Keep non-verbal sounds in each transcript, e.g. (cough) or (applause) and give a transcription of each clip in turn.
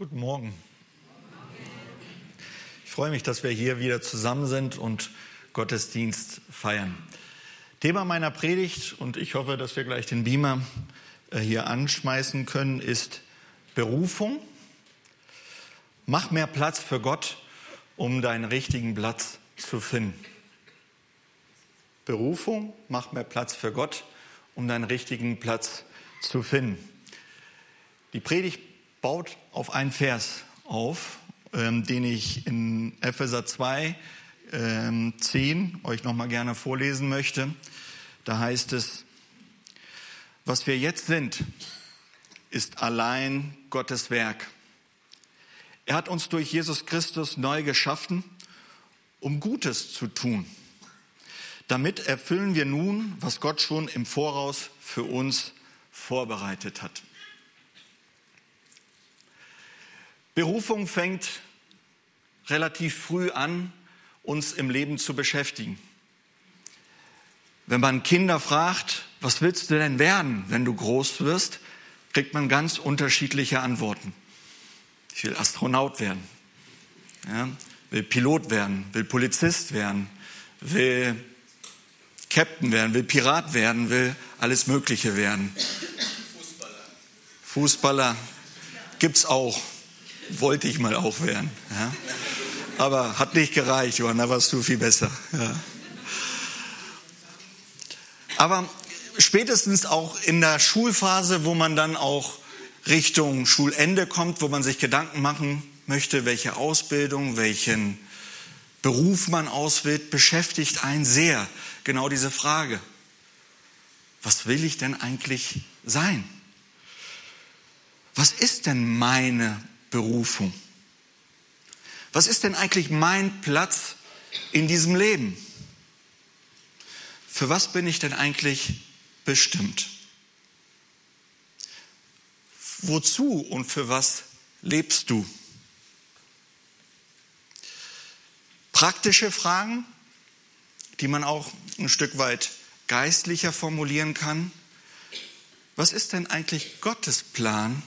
Guten Morgen. Ich freue mich, dass wir hier wieder zusammen sind und Gottesdienst feiern. Thema meiner Predigt, und ich hoffe, dass wir gleich den Beamer äh, hier anschmeißen können, ist Berufung. Mach mehr Platz für Gott, um deinen richtigen Platz zu finden. Berufung, mach mehr Platz für Gott, um deinen richtigen Platz zu finden. Die Predigt baut auf einen Vers auf, ähm, den ich in Epheser 2, ähm, 10 euch nochmal gerne vorlesen möchte. Da heißt es, was wir jetzt sind, ist allein Gottes Werk. Er hat uns durch Jesus Christus neu geschaffen, um Gutes zu tun. Damit erfüllen wir nun, was Gott schon im Voraus für uns vorbereitet hat. Berufung fängt relativ früh an, uns im Leben zu beschäftigen. Wenn man Kinder fragt, was willst du denn werden, wenn du groß wirst, kriegt man ganz unterschiedliche Antworten. Ich will Astronaut werden, ja, will Pilot werden, will Polizist werden, will Captain werden, will Pirat werden, will alles Mögliche werden. Fußballer. Fußballer gibt's auch wollte ich mal auch werden. Ja. Aber hat nicht gereicht, Johann, da warst du viel besser. Ja. Aber spätestens auch in der Schulphase, wo man dann auch Richtung Schulende kommt, wo man sich Gedanken machen möchte, welche Ausbildung, welchen Beruf man auswählt, beschäftigt einen sehr genau diese Frage. Was will ich denn eigentlich sein? Was ist denn meine Berufung? Was ist denn eigentlich mein Platz in diesem Leben? Für was bin ich denn eigentlich bestimmt? Wozu und für was lebst du? Praktische Fragen, die man auch ein Stück weit geistlicher formulieren kann. Was ist denn eigentlich Gottes Plan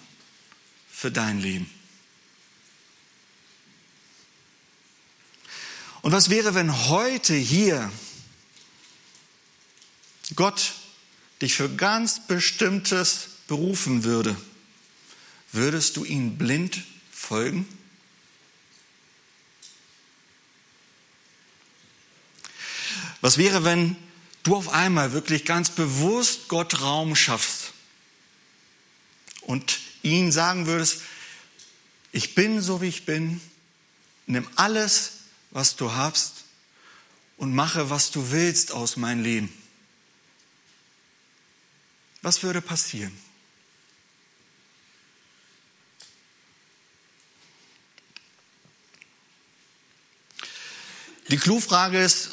für dein Leben? Und was wäre, wenn heute hier Gott dich für ganz bestimmtes berufen würde? Würdest du ihm blind folgen? Was wäre, wenn du auf einmal wirklich ganz bewusst Gott Raum schaffst und ihn sagen würdest, ich bin so wie ich bin, nimm alles, was du hast und mache, was du willst aus meinem Leben. Was würde passieren? Die Klufrage ist,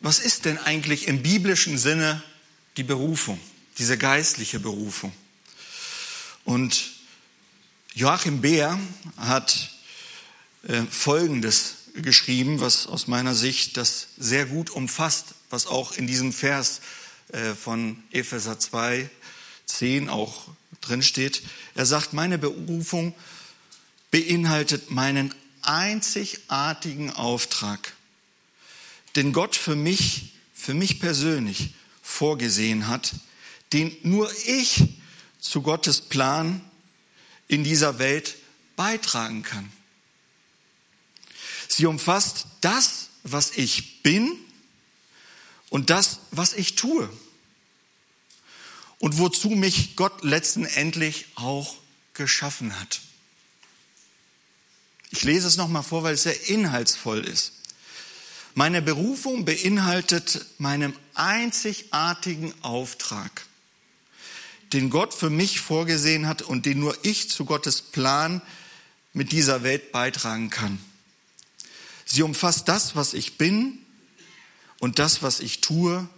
was ist denn eigentlich im biblischen Sinne die Berufung, diese geistliche Berufung? Und Joachim Beer hat äh, Folgendes geschrieben, was aus meiner Sicht das sehr gut umfasst, was auch in diesem Vers äh, von Epheser 2, 10 auch drinsteht. Er sagt, meine Berufung beinhaltet meinen einzigartigen Auftrag, den Gott für mich, für mich persönlich vorgesehen hat, den nur ich zu Gottes Plan in dieser Welt beitragen kann. Sie umfasst das, was ich bin und das, was ich tue. Und wozu mich Gott letztendlich auch geschaffen hat. Ich lese es nochmal vor, weil es sehr inhaltsvoll ist. Meine Berufung beinhaltet meinen einzigartigen Auftrag, den Gott für mich vorgesehen hat und den nur ich zu Gottes Plan mit dieser Welt beitragen kann. Sie umfasst das, was ich bin und das, was ich tue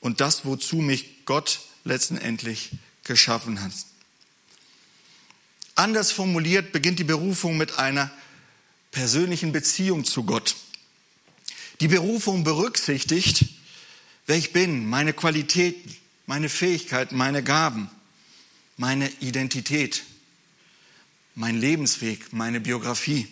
und das, wozu mich Gott letztendlich geschaffen hat. Anders formuliert beginnt die Berufung mit einer persönlichen Beziehung zu Gott. Die Berufung berücksichtigt, wer ich bin, meine Qualitäten, meine Fähigkeiten, meine Gaben, meine Identität, mein Lebensweg, meine Biografie.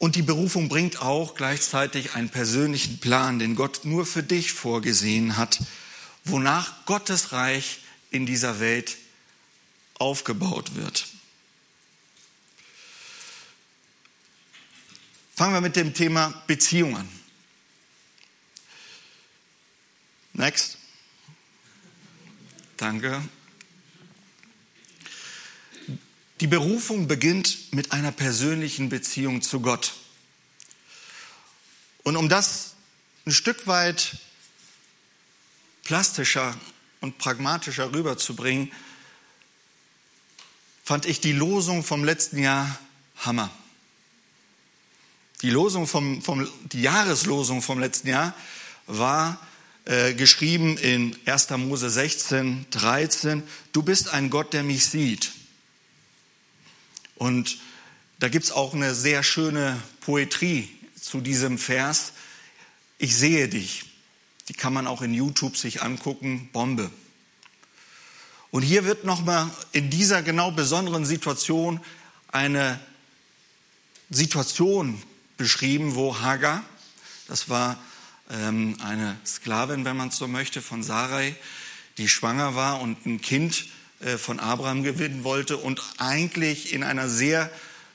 Und die Berufung bringt auch gleichzeitig einen persönlichen Plan, den Gott nur für dich vorgesehen hat, wonach Gottes Reich in dieser Welt aufgebaut wird. Fangen wir mit dem Thema Beziehung an. Next. Danke. Die Berufung beginnt mit einer persönlichen Beziehung zu Gott. Und um das ein Stück weit plastischer und pragmatischer rüberzubringen, fand ich die Losung vom letzten Jahr Hammer. Die, Losung vom, vom, die Jahreslosung vom letzten Jahr war äh, geschrieben in 1. Mose 16, 13, du bist ein Gott, der mich sieht. Und da gibt es auch eine sehr schöne Poetrie zu diesem Vers. Ich sehe dich. Die kann man auch in YouTube sich angucken. Bombe. Und hier wird nochmal in dieser genau besonderen Situation eine Situation beschrieben, wo Hagar, das war ähm, eine Sklavin, wenn man es so möchte, von Sarai, die schwanger war und ein Kind von Abraham gewinnen wollte und eigentlich in einer sehr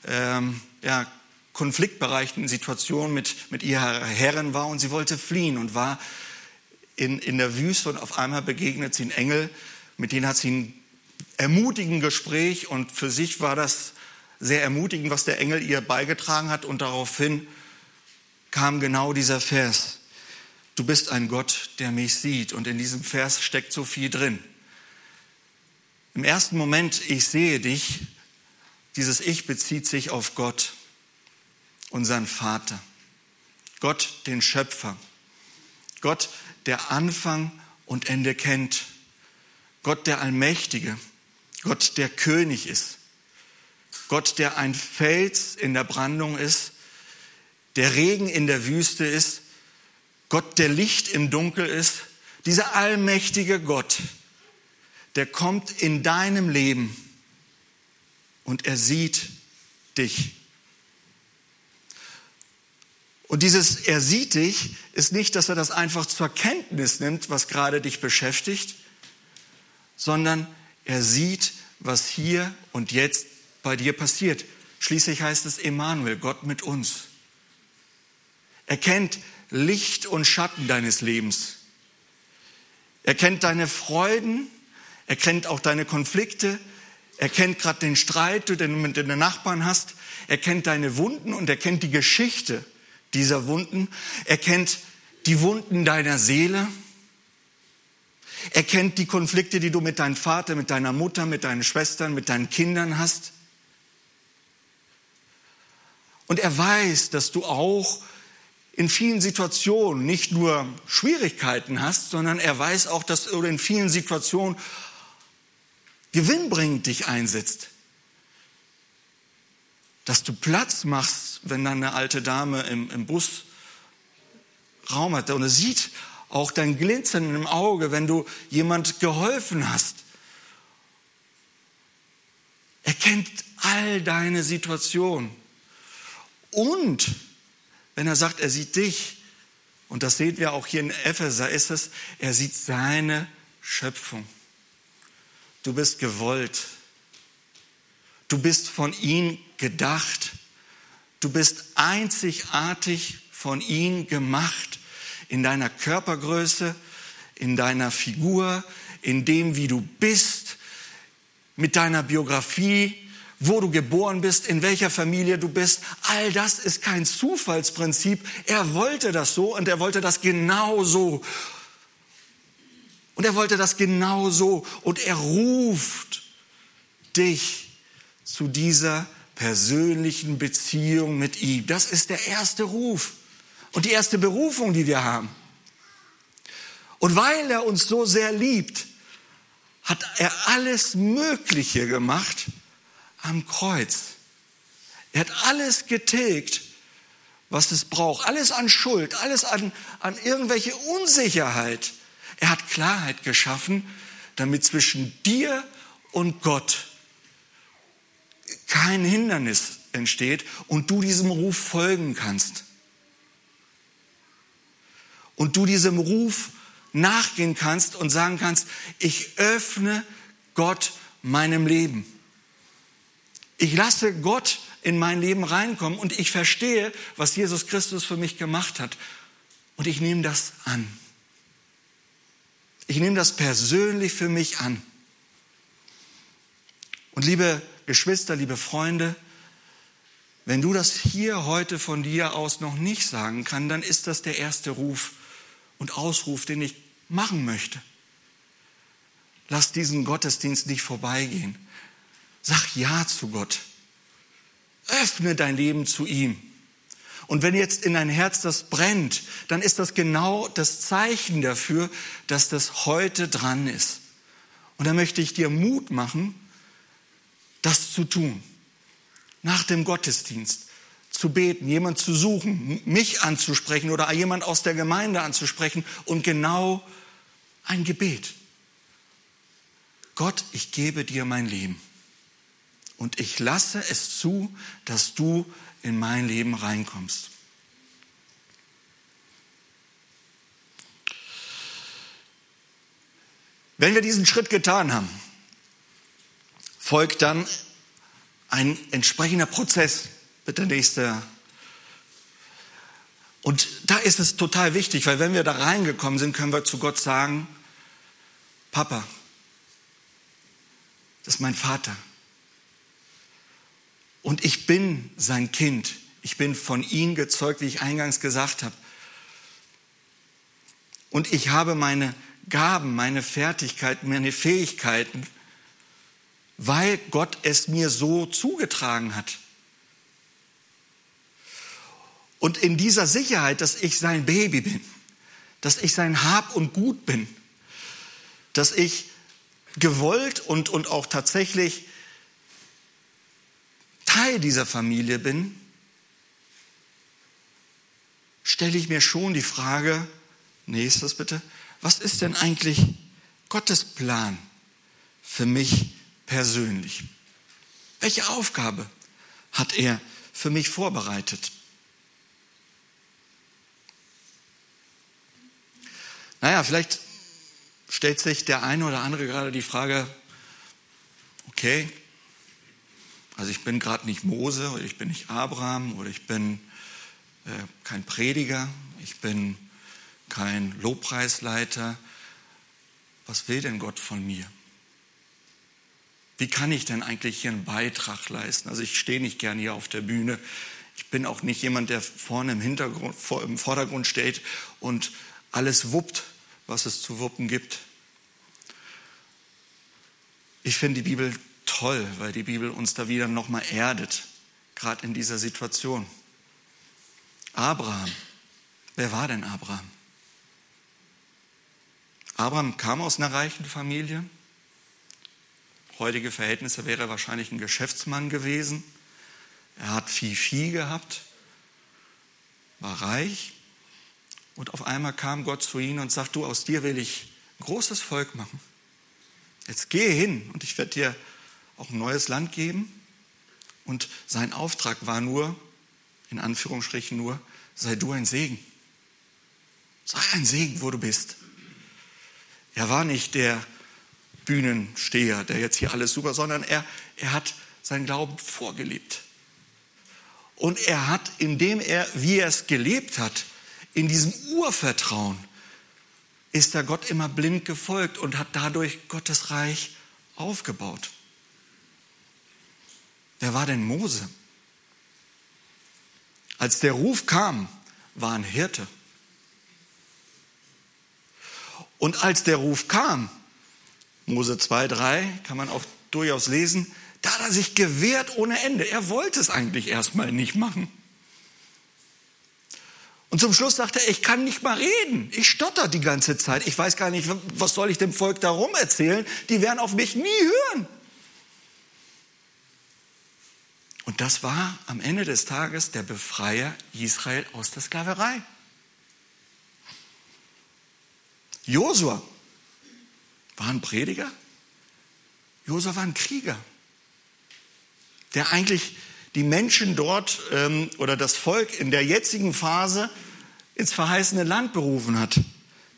ähm, ja, konfliktbereichten Situation mit, mit ihrer Herrin war und sie wollte fliehen und war in, in der Wüste und auf einmal begegnet sie einen Engel, mit dem hat sie ein ermutigend Gespräch und für sich war das sehr ermutigend, was der Engel ihr beigetragen hat und daraufhin kam genau dieser Vers. Du bist ein Gott, der mich sieht und in diesem Vers steckt so viel drin. Im ersten Moment, ich sehe dich, dieses Ich bezieht sich auf Gott, unseren Vater. Gott, den Schöpfer. Gott, der Anfang und Ende kennt. Gott, der Allmächtige. Gott, der König ist. Gott, der ein Fels in der Brandung ist, der Regen in der Wüste ist, Gott, der Licht im Dunkel ist, dieser allmächtige Gott, der kommt in deinem Leben und er sieht dich. Und dieses Er sieht dich ist nicht, dass er das einfach zur Kenntnis nimmt, was gerade dich beschäftigt, sondern er sieht, was hier und jetzt bei dir passiert. Schließlich heißt es Emanuel, Gott mit uns. Er kennt Licht und Schatten deines Lebens. Er kennt deine Freuden er kennt auch deine Konflikte. Er kennt gerade den Streit, den du mit den Nachbarn hast. Er kennt deine Wunden und er kennt die Geschichte dieser Wunden. Er kennt die Wunden deiner Seele. Er kennt die Konflikte, die du mit deinem Vater, mit deiner Mutter, mit deinen Schwestern, mit deinen Kindern hast. Und er weiß, dass du auch in vielen Situationen nicht nur Schwierigkeiten hast, sondern er weiß auch, dass du in vielen Situationen gewinnbringend dich einsetzt. Dass du Platz machst, wenn dann eine alte Dame im, im Bus Raum hat und er sieht auch dein Glitzern im Auge, wenn du jemand geholfen hast. Er kennt all deine Situationen. Und wenn er sagt, er sieht dich, und das sehen wir auch hier in Epheser, ist es, er sieht seine Schöpfung. Du bist gewollt. Du bist von ihm gedacht. Du bist einzigartig von ihm gemacht in deiner Körpergröße, in deiner Figur, in dem, wie du bist, mit deiner Biografie, wo du geboren bist, in welcher Familie du bist. All das ist kein Zufallsprinzip. Er wollte das so und er wollte das genau so. Und er wollte das genau so. Und er ruft dich zu dieser persönlichen Beziehung mit ihm. Das ist der erste Ruf und die erste Berufung, die wir haben. Und weil er uns so sehr liebt, hat er alles Mögliche gemacht am Kreuz. Er hat alles getilgt, was es braucht. Alles an Schuld, alles an, an irgendwelche Unsicherheit er hat Klarheit geschaffen, damit zwischen dir und Gott kein Hindernis entsteht und du diesem Ruf folgen kannst. Und du diesem Ruf nachgehen kannst und sagen kannst, ich öffne Gott meinem Leben. Ich lasse Gott in mein Leben reinkommen und ich verstehe, was Jesus Christus für mich gemacht hat. Und ich nehme das an. Ich nehme das persönlich für mich an. Und liebe Geschwister, liebe Freunde, wenn du das hier heute von dir aus noch nicht sagen kannst, dann ist das der erste Ruf und Ausruf, den ich machen möchte. Lass diesen Gottesdienst nicht vorbeigehen. Sag Ja zu Gott. Öffne dein Leben zu ihm. Und wenn jetzt in dein Herz das brennt, dann ist das genau das Zeichen dafür, dass das heute dran ist. Und da möchte ich dir Mut machen, das zu tun. Nach dem Gottesdienst zu beten, jemand zu suchen, mich anzusprechen oder jemand aus der Gemeinde anzusprechen und genau ein Gebet. Gott, ich gebe dir mein Leben und ich lasse es zu, dass du in mein Leben reinkommst. Wenn wir diesen Schritt getan haben, folgt dann ein entsprechender Prozess. Bitte nächste. Und da ist es total wichtig, weil wenn wir da reingekommen sind, können wir zu Gott sagen, Papa, das ist mein Vater. Und ich bin sein Kind. Ich bin von ihm gezeugt, wie ich eingangs gesagt habe. Und ich habe meine Gaben, meine Fertigkeiten, meine Fähigkeiten, weil Gott es mir so zugetragen hat. Und in dieser Sicherheit, dass ich sein Baby bin, dass ich sein Hab und Gut bin, dass ich gewollt und, und auch tatsächlich Teil dieser Familie bin, stelle ich mir schon die Frage, nächstes bitte, was ist denn eigentlich Gottes Plan für mich persönlich? Welche Aufgabe hat er für mich vorbereitet? Naja, vielleicht stellt sich der eine oder andere gerade die Frage, okay, also ich bin gerade nicht Mose oder ich bin nicht Abraham oder ich bin äh, kein Prediger, ich bin kein Lobpreisleiter. Was will denn Gott von mir? Wie kann ich denn eigentlich hier einen Beitrag leisten? Also ich stehe nicht gerne hier auf der Bühne. Ich bin auch nicht jemand, der vorne im, Hintergrund, vor, im Vordergrund steht und alles wuppt, was es zu wuppen gibt. Ich finde die Bibel toll, weil die Bibel uns da wieder nochmal erdet, gerade in dieser Situation. Abraham, wer war denn Abraham? Abraham kam aus einer reichen Familie. Heutige Verhältnisse wäre er wahrscheinlich ein Geschäftsmann gewesen. Er hat viel Vieh gehabt, war reich. Und auf einmal kam Gott zu ihm und sagt, du, aus dir will ich ein großes Volk machen. Jetzt gehe hin und ich werde dir auch ein neues Land geben. Und sein Auftrag war nur, in Anführungsstrichen nur, sei du ein Segen. Sei ein Segen, wo du bist. Er war nicht der Bühnensteher, der jetzt hier alles super, sondern er, er hat sein Glauben vorgelebt. Und er hat, indem er, wie er es gelebt hat, in diesem Urvertrauen, ist er Gott immer blind gefolgt und hat dadurch Gottes Reich aufgebaut. Wer war denn Mose? Als der Ruf kam, war ein Hirte. Und als der Ruf kam, Mose 2, 3, kann man auch durchaus lesen, da hat er sich gewehrt ohne Ende. Er wollte es eigentlich erstmal nicht machen. Und zum Schluss sagte er, ich kann nicht mal reden. Ich stotter die ganze Zeit. Ich weiß gar nicht, was soll ich dem Volk darum erzählen? Die werden auf mich nie hören. Und das war am Ende des Tages der Befreier Israel aus der Sklaverei. Josua war ein Prediger. Josua war ein Krieger. der eigentlich die Menschen dort ähm, oder das Volk in der jetzigen Phase ins verheißene Land berufen hat.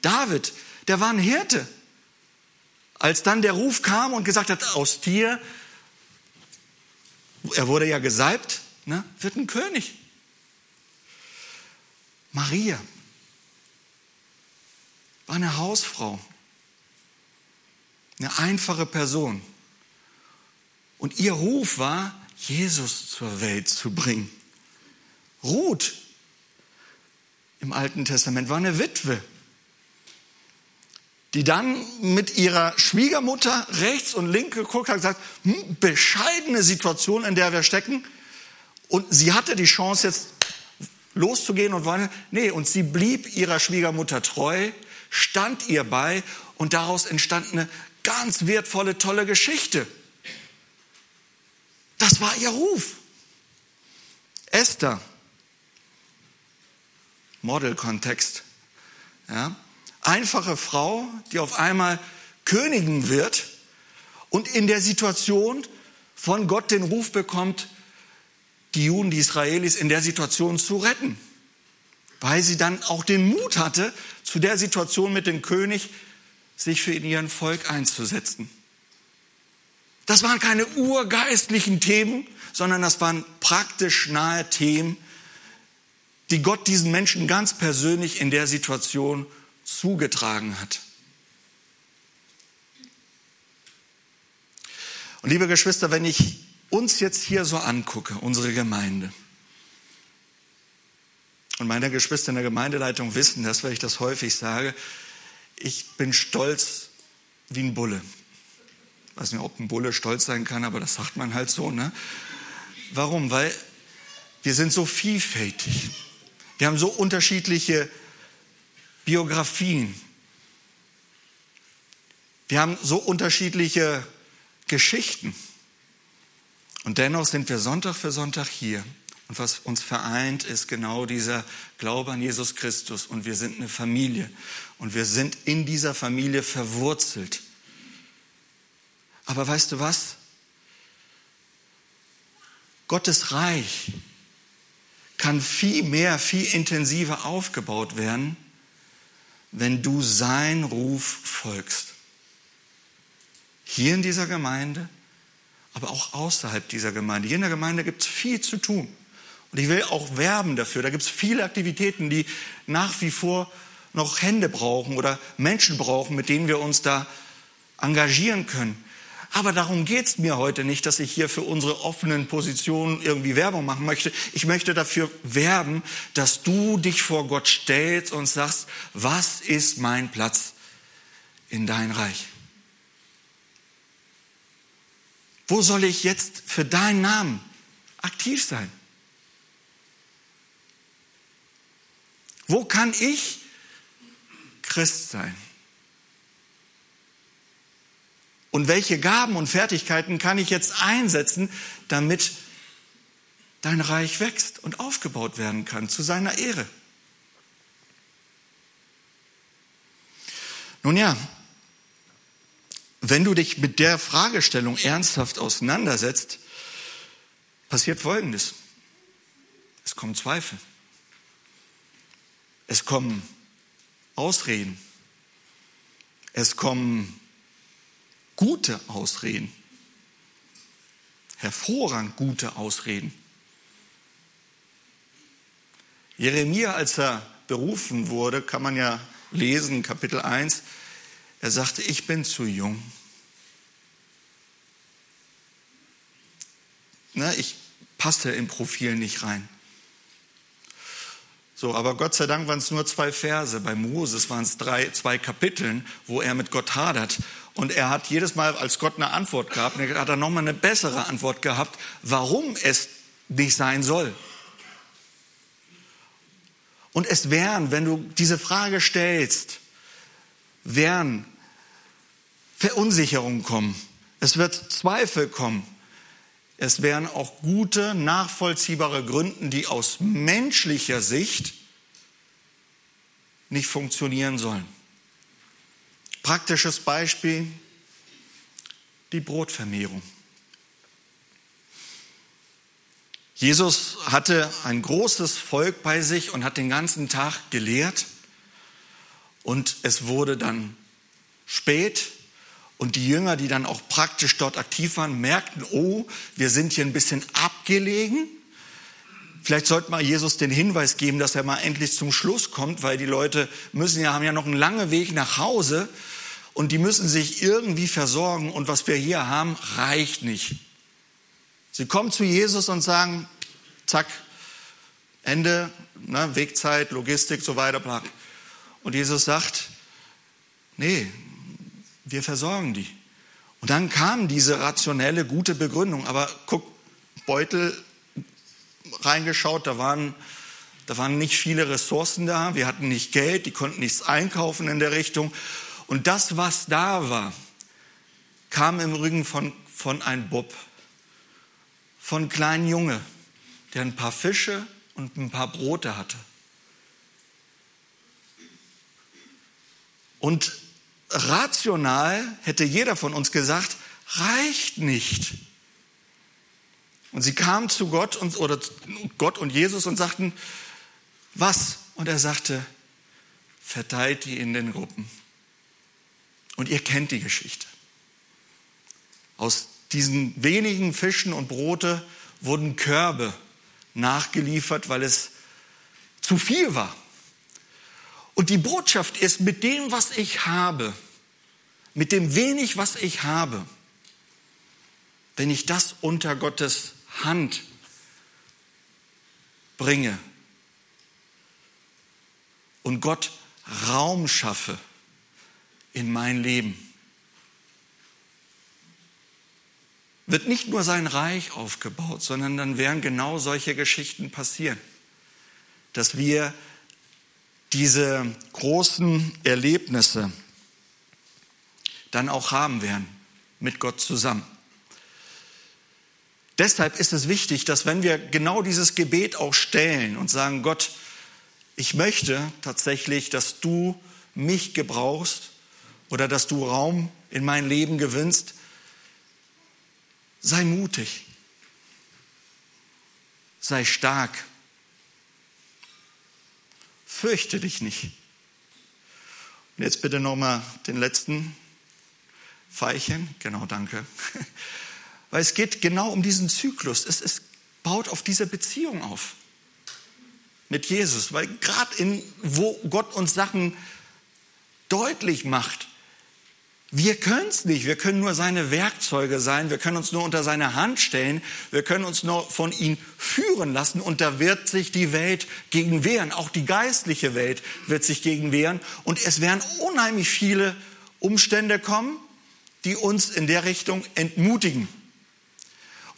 David, der war ein Hirte. Als dann der Ruf kam und gesagt hat, aus dir, er wurde ja gesalbt, ne, wird ein König. Maria war eine Hausfrau, eine einfache Person. Und ihr Ruf war, Jesus zur Welt zu bringen. Ruth im Alten Testament war eine Witwe, die dann mit ihrer Schwiegermutter rechts und links geguckt hat und gesagt, hm, bescheidene Situation, in der wir stecken. Und sie hatte die Chance jetzt loszugehen und wollen, nee, und sie blieb ihrer Schwiegermutter treu, stand ihr bei und daraus entstand eine ganz wertvolle, tolle Geschichte. Das war ihr Ruf. Esther, Model-Kontext. Ja? Einfache Frau, die auf einmal Königin wird und in der Situation von Gott den Ruf bekommt, die Juden, die Israelis in der Situation zu retten. Weil sie dann auch den Mut hatte, zu der Situation mit dem König sich für ihren Volk einzusetzen. Das waren keine urgeistlichen Themen, sondern das waren praktisch nahe Themen, die Gott diesen Menschen ganz persönlich in der Situation zugetragen hat. Und liebe Geschwister, wenn ich uns jetzt hier so angucke, unsere Gemeinde, und meine Geschwister in der Gemeindeleitung wissen das, weil ich das häufig sage, ich bin stolz wie ein Bulle. Ich weiß nicht, ob ein Bulle stolz sein kann, aber das sagt man halt so. Ne? Warum? Weil wir sind so vielfältig. Wir haben so unterschiedliche Biografien. Wir haben so unterschiedliche Geschichten. Und dennoch sind wir Sonntag für Sonntag hier. Und was uns vereint, ist genau dieser Glaube an Jesus Christus. Und wir sind eine Familie. Und wir sind in dieser Familie verwurzelt. Aber weißt du was? Gottes Reich kann viel mehr, viel intensiver aufgebaut werden, wenn du sein Ruf folgst. Hier in dieser Gemeinde, aber auch außerhalb dieser Gemeinde. Hier in der Gemeinde gibt es viel zu tun. Und ich will auch werben dafür. Da gibt es viele Aktivitäten, die nach wie vor noch Hände brauchen oder Menschen brauchen, mit denen wir uns da engagieren können. Aber darum geht es mir heute nicht, dass ich hier für unsere offenen Positionen irgendwie Werbung machen möchte. Ich möchte dafür werben, dass du dich vor Gott stellst und sagst, was ist mein Platz in dein Reich? Wo soll ich jetzt für deinen Namen aktiv sein? Wo kann ich Christ sein? Und welche Gaben und Fertigkeiten kann ich jetzt einsetzen, damit dein Reich wächst und aufgebaut werden kann zu seiner Ehre? Nun ja, wenn du dich mit der Fragestellung ernsthaft auseinandersetzt, passiert Folgendes. Es kommen Zweifel. Es kommen Ausreden. Es kommen gute Ausreden. Hervorragend gute Ausreden. Jeremia, als er berufen wurde, kann man ja lesen, Kapitel 1, er sagte, ich bin zu jung. Na, ich passe im Profil nicht rein. So, aber Gott sei Dank waren es nur zwei Verse. Bei Moses waren es drei, zwei Kapiteln, wo er mit Gott hadert. Und er hat jedes Mal, als Gott eine Antwort gab, hat er nochmal eine bessere Antwort gehabt, warum es nicht sein soll. Und es werden, wenn du diese Frage stellst, werden Verunsicherungen kommen. Es wird Zweifel kommen. Es werden auch gute, nachvollziehbare Gründe, die aus menschlicher Sicht nicht funktionieren sollen. Praktisches Beispiel, die Brotvermehrung. Jesus hatte ein großes Volk bei sich und hat den ganzen Tag gelehrt. Und es wurde dann spät und die Jünger, die dann auch praktisch dort aktiv waren, merkten, oh, wir sind hier ein bisschen abgelegen. Vielleicht sollte mal Jesus den Hinweis geben, dass er mal endlich zum Schluss kommt, weil die Leute müssen ja, haben ja noch einen langen Weg nach Hause und die müssen sich irgendwie versorgen und was wir hier haben, reicht nicht. Sie kommen zu Jesus und sagen, zack, Ende, ne, Wegzeit, Logistik, so weiter, bla. Und Jesus sagt, nee, wir versorgen die. Und dann kam diese rationelle, gute Begründung. Aber guck, Beutel reingeschaut, da waren, da waren nicht viele Ressourcen da. Wir hatten nicht Geld, die konnten nichts einkaufen in der Richtung. Und das, was da war, kam im Rücken von, von einem Bub, von einem kleinen Junge, der ein paar Fische und ein paar Brote hatte. Und rational hätte jeder von uns gesagt, reicht nicht. Und sie kamen zu Gott und, oder Gott und Jesus und sagten, was? Und er sagte, verteilt die in den Gruppen. Und ihr kennt die Geschichte. Aus diesen wenigen Fischen und Brote wurden Körbe nachgeliefert, weil es zu viel war. Und die Botschaft ist, mit dem, was ich habe, mit dem wenig, was ich habe, wenn ich das unter Gottes Hand bringe und Gott Raum schaffe in mein Leben, wird nicht nur sein Reich aufgebaut, sondern dann werden genau solche Geschichten passieren, dass wir diese großen Erlebnisse dann auch haben werden mit Gott zusammen. Deshalb ist es wichtig, dass wenn wir genau dieses Gebet auch stellen und sagen, Gott, ich möchte tatsächlich, dass du mich gebrauchst oder dass du Raum in mein Leben gewinnst, sei mutig, sei stark, fürchte dich nicht. Und jetzt bitte nochmal den letzten Pfeilchen. Genau, danke. (laughs) Weil es geht genau um diesen Zyklus. Es, es baut auf dieser Beziehung auf mit Jesus. Weil gerade in, wo Gott uns Sachen deutlich macht, wir können es nicht. Wir können nur seine Werkzeuge sein. Wir können uns nur unter seine Hand stellen. Wir können uns nur von ihm führen lassen. Und da wird sich die Welt gegen wehren. Auch die geistliche Welt wird sich gegen wehren. Und es werden unheimlich viele Umstände kommen, die uns in der Richtung entmutigen.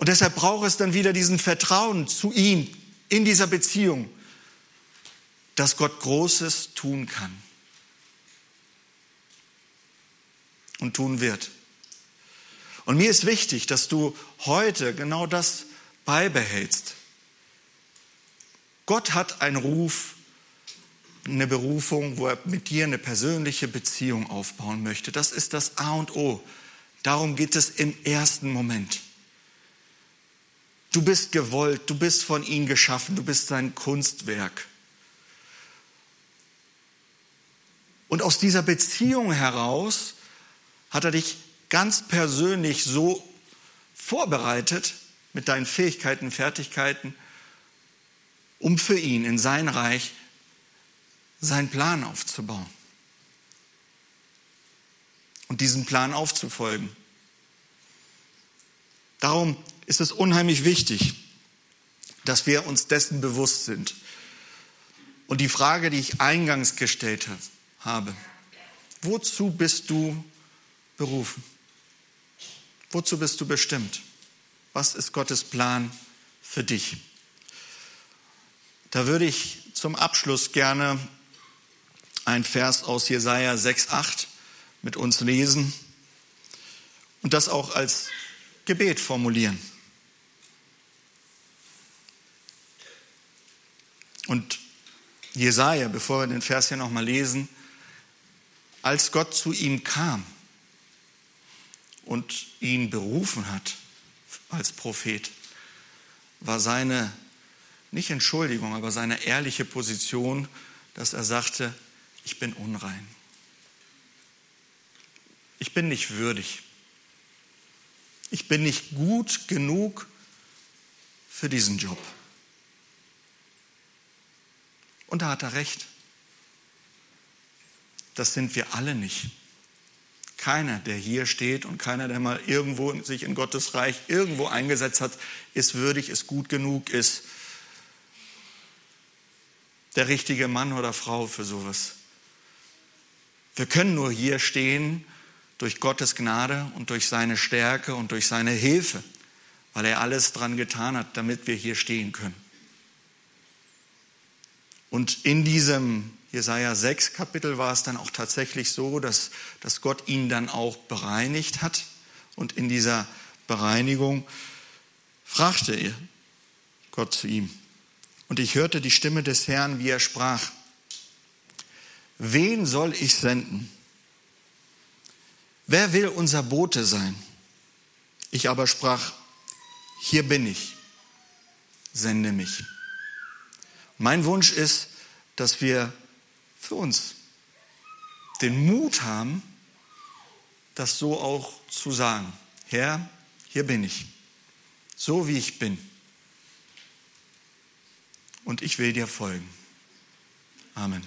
Und deshalb braucht es dann wieder diesen Vertrauen zu ihm in dieser Beziehung, dass Gott Großes tun kann. und tun wird. Und mir ist wichtig, dass du heute genau das beibehältst. Gott hat einen Ruf, eine Berufung, wo er mit dir eine persönliche Beziehung aufbauen möchte. Das ist das A und O. Darum geht es im ersten Moment. Du bist gewollt, du bist von ihm geschaffen, du bist sein Kunstwerk. Und aus dieser Beziehung heraus hat er dich ganz persönlich so vorbereitet mit deinen Fähigkeiten, Fertigkeiten, um für ihn in sein Reich seinen Plan aufzubauen und diesen Plan aufzufolgen. Darum ist es unheimlich wichtig, dass wir uns dessen bewusst sind. Und die Frage, die ich eingangs gestellt habe, wozu bist du berufen? Wozu bist du bestimmt? Was ist Gottes Plan für dich? Da würde ich zum Abschluss gerne ein Vers aus Jesaja 6,8 mit uns lesen und das auch als Gebet formulieren. Und Jesaja, bevor wir den Vers hier nochmal lesen, als Gott zu ihm kam, und ihn berufen hat als Prophet, war seine, nicht Entschuldigung, aber seine ehrliche Position, dass er sagte, ich bin unrein. Ich bin nicht würdig. Ich bin nicht gut genug für diesen Job. Und da hat er recht. Das sind wir alle nicht. Keiner, der hier steht und keiner, der mal irgendwo sich in Gottes Reich irgendwo eingesetzt hat, ist würdig, ist gut genug, ist der richtige Mann oder Frau für sowas. Wir können nur hier stehen durch Gottes Gnade und durch seine Stärke und durch seine Hilfe, weil er alles dran getan hat, damit wir hier stehen können. Und in diesem Jesaja 6 Kapitel war es dann auch tatsächlich so, dass, dass Gott ihn dann auch bereinigt hat. Und in dieser Bereinigung fragte er Gott zu ihm. Und ich hörte die Stimme des Herrn, wie er sprach. Wen soll ich senden? Wer will unser Bote sein? Ich aber sprach, hier bin ich, sende mich. Mein Wunsch ist, dass wir für uns den Mut haben, das so auch zu sagen. Herr, hier bin ich, so wie ich bin. Und ich will dir folgen. Amen.